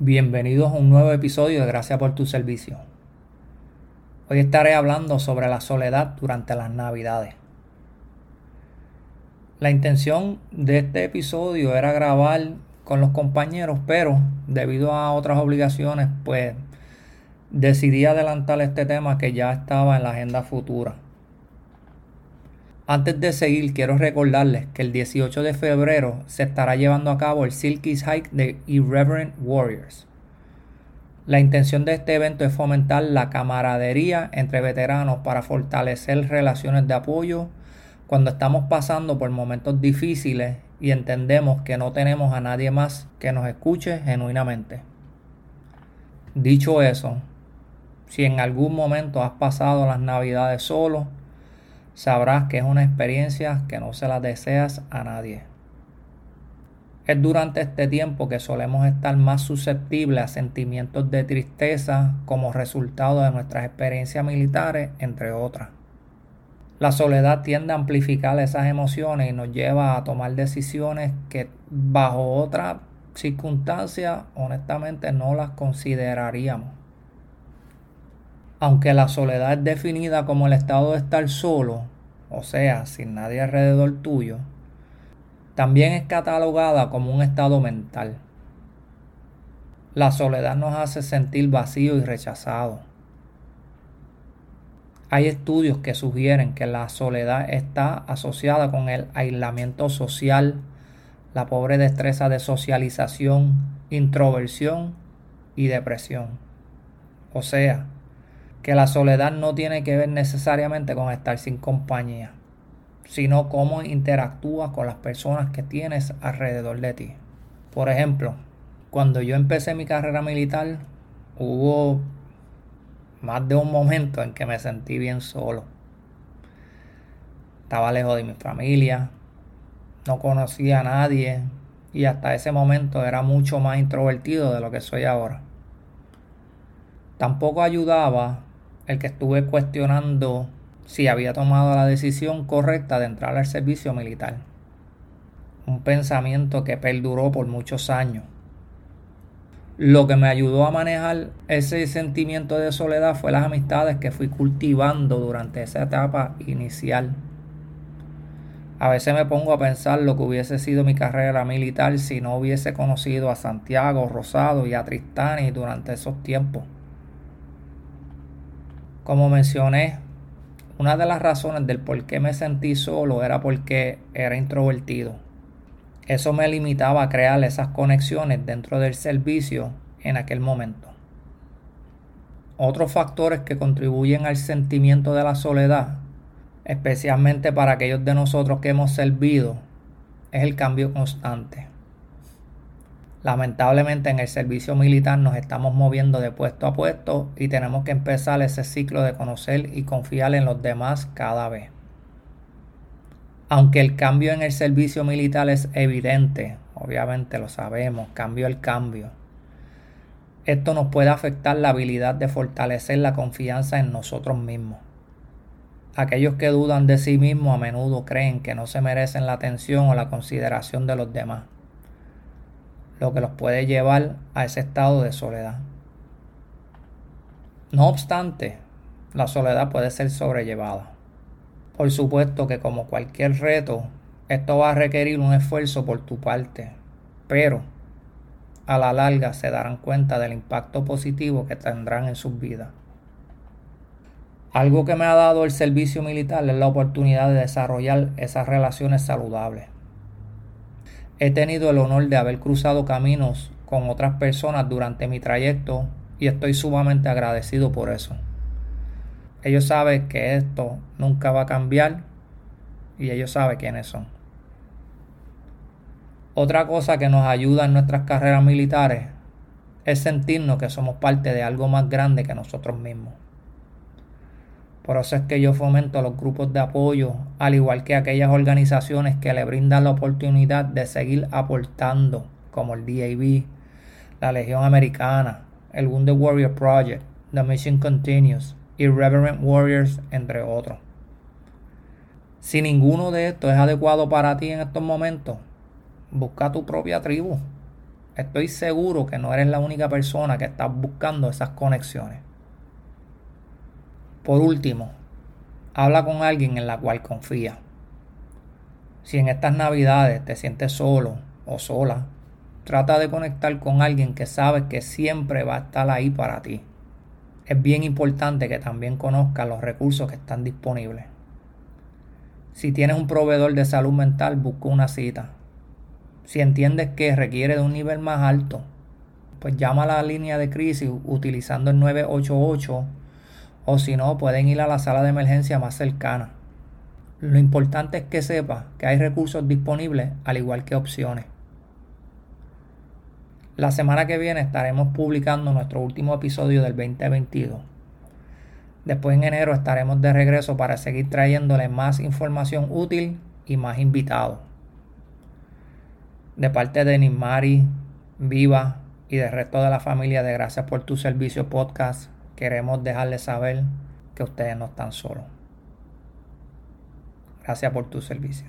Bienvenidos a un nuevo episodio de Gracias por tu servicio. Hoy estaré hablando sobre la soledad durante las navidades. La intención de este episodio era grabar con los compañeros, pero debido a otras obligaciones, pues decidí adelantar este tema que ya estaba en la agenda futura. Antes de seguir, quiero recordarles que el 18 de febrero se estará llevando a cabo el Silky's Hike de Irreverent Warriors. La intención de este evento es fomentar la camaradería entre veteranos para fortalecer relaciones de apoyo cuando estamos pasando por momentos difíciles y entendemos que no tenemos a nadie más que nos escuche genuinamente. Dicho eso, si en algún momento has pasado las navidades solo, sabrás que es una experiencia que no se la deseas a nadie. Es durante este tiempo que solemos estar más susceptibles a sentimientos de tristeza como resultado de nuestras experiencias militares, entre otras. La soledad tiende a amplificar esas emociones y nos lleva a tomar decisiones que bajo otras circunstancias honestamente no las consideraríamos. Aunque la soledad es definida como el estado de estar solo, o sea, sin nadie alrededor tuyo, también es catalogada como un estado mental. La soledad nos hace sentir vacío y rechazado. Hay estudios que sugieren que la soledad está asociada con el aislamiento social, la pobre destreza de socialización, introversión y depresión. O sea, que la soledad no tiene que ver necesariamente con estar sin compañía, sino cómo interactúas con las personas que tienes alrededor de ti. Por ejemplo, cuando yo empecé mi carrera militar, hubo más de un momento en que me sentí bien solo. Estaba lejos de mi familia, no conocía a nadie y hasta ese momento era mucho más introvertido de lo que soy ahora. Tampoco ayudaba el que estuve cuestionando si había tomado la decisión correcta de entrar al servicio militar. Un pensamiento que perduró por muchos años. Lo que me ayudó a manejar ese sentimiento de soledad fue las amistades que fui cultivando durante esa etapa inicial. A veces me pongo a pensar lo que hubiese sido mi carrera militar si no hubiese conocido a Santiago, Rosado y a Tristani durante esos tiempos. Como mencioné, una de las razones del por qué me sentí solo era porque era introvertido. Eso me limitaba a crear esas conexiones dentro del servicio en aquel momento. Otros factores que contribuyen al sentimiento de la soledad, especialmente para aquellos de nosotros que hemos servido, es el cambio constante. Lamentablemente en el servicio militar nos estamos moviendo de puesto a puesto y tenemos que empezar ese ciclo de conocer y confiar en los demás cada vez. Aunque el cambio en el servicio militar es evidente, obviamente lo sabemos, cambio el cambio. Esto nos puede afectar la habilidad de fortalecer la confianza en nosotros mismos. Aquellos que dudan de sí mismos a menudo creen que no se merecen la atención o la consideración de los demás lo que los puede llevar a ese estado de soledad. No obstante, la soledad puede ser sobrellevada. Por supuesto que como cualquier reto, esto va a requerir un esfuerzo por tu parte, pero a la larga se darán cuenta del impacto positivo que tendrán en sus vidas. Algo que me ha dado el servicio militar es la oportunidad de desarrollar esas relaciones saludables. He tenido el honor de haber cruzado caminos con otras personas durante mi trayecto y estoy sumamente agradecido por eso. Ellos saben que esto nunca va a cambiar y ellos saben quiénes son. Otra cosa que nos ayuda en nuestras carreras militares es sentirnos que somos parte de algo más grande que nosotros mismos. Por eso es que yo fomento los grupos de apoyo, al igual que aquellas organizaciones que le brindan la oportunidad de seguir aportando, como el DAB, la Legión Americana, el Wounded Warrior Project, The Mission Continues, Irreverent Warriors, entre otros. Si ninguno de estos es adecuado para ti en estos momentos, busca tu propia tribu. Estoy seguro que no eres la única persona que está buscando esas conexiones. Por último, habla con alguien en la cual confía. Si en estas navidades te sientes solo o sola, trata de conectar con alguien que sabe que siempre va a estar ahí para ti. Es bien importante que también conozcas los recursos que están disponibles. Si tienes un proveedor de salud mental, busca una cita. Si entiendes que requiere de un nivel más alto, pues llama a la línea de crisis utilizando el 988 o si no, pueden ir a la sala de emergencia más cercana. Lo importante es que sepa que hay recursos disponibles al igual que opciones. La semana que viene estaremos publicando nuestro último episodio del 2022. Después en enero estaremos de regreso para seguir trayéndole más información útil y más invitados. De parte de Nismari, Viva y del resto de la familia de Gracias por tu servicio podcast, queremos dejarles saber que ustedes no están solos. Gracias por tu servicio.